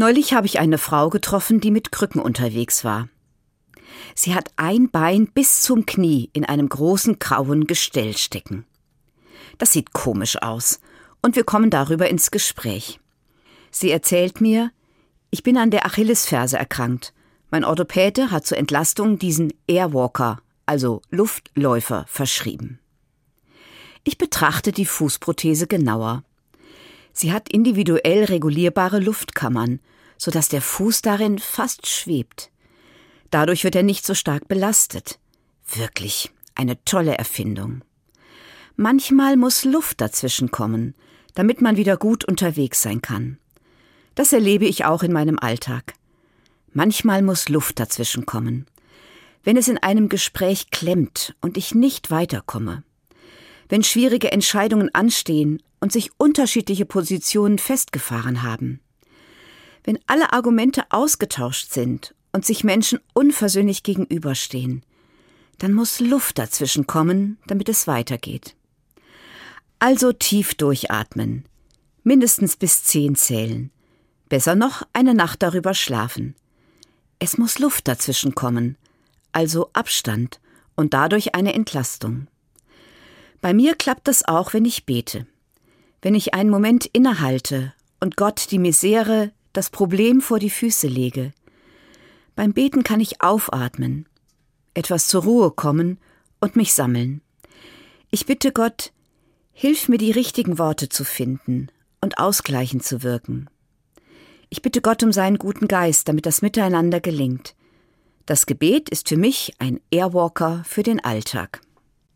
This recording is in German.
Neulich habe ich eine Frau getroffen, die mit Krücken unterwegs war. Sie hat ein Bein bis zum Knie in einem großen grauen Gestell stecken. Das sieht komisch aus, und wir kommen darüber ins Gespräch. Sie erzählt mir, ich bin an der Achillesferse erkrankt. Mein Orthopäde hat zur Entlastung diesen Airwalker, also Luftläufer, verschrieben. Ich betrachte die Fußprothese genauer. Sie hat individuell regulierbare Luftkammern, sodass der Fuß darin fast schwebt. Dadurch wird er nicht so stark belastet. Wirklich eine tolle Erfindung. Manchmal muss Luft dazwischen kommen, damit man wieder gut unterwegs sein kann. Das erlebe ich auch in meinem Alltag. Manchmal muss Luft dazwischen kommen. Wenn es in einem Gespräch klemmt und ich nicht weiterkomme. Wenn schwierige Entscheidungen anstehen und sich unterschiedliche Positionen festgefahren haben. Wenn alle Argumente ausgetauscht sind und sich Menschen unversöhnlich gegenüberstehen, dann muss Luft dazwischen kommen, damit es weitergeht. Also tief durchatmen, mindestens bis zehn zählen, besser noch eine Nacht darüber schlafen. Es muss Luft dazwischen kommen, also Abstand und dadurch eine Entlastung. Bei mir klappt das auch, wenn ich bete. Wenn ich einen Moment innehalte und Gott die Misere, das Problem vor die Füße lege. Beim Beten kann ich aufatmen, etwas zur Ruhe kommen und mich sammeln. Ich bitte Gott, hilf mir die richtigen Worte zu finden und ausgleichend zu wirken. Ich bitte Gott um seinen guten Geist, damit das Miteinander gelingt. Das Gebet ist für mich ein Airwalker für den Alltag.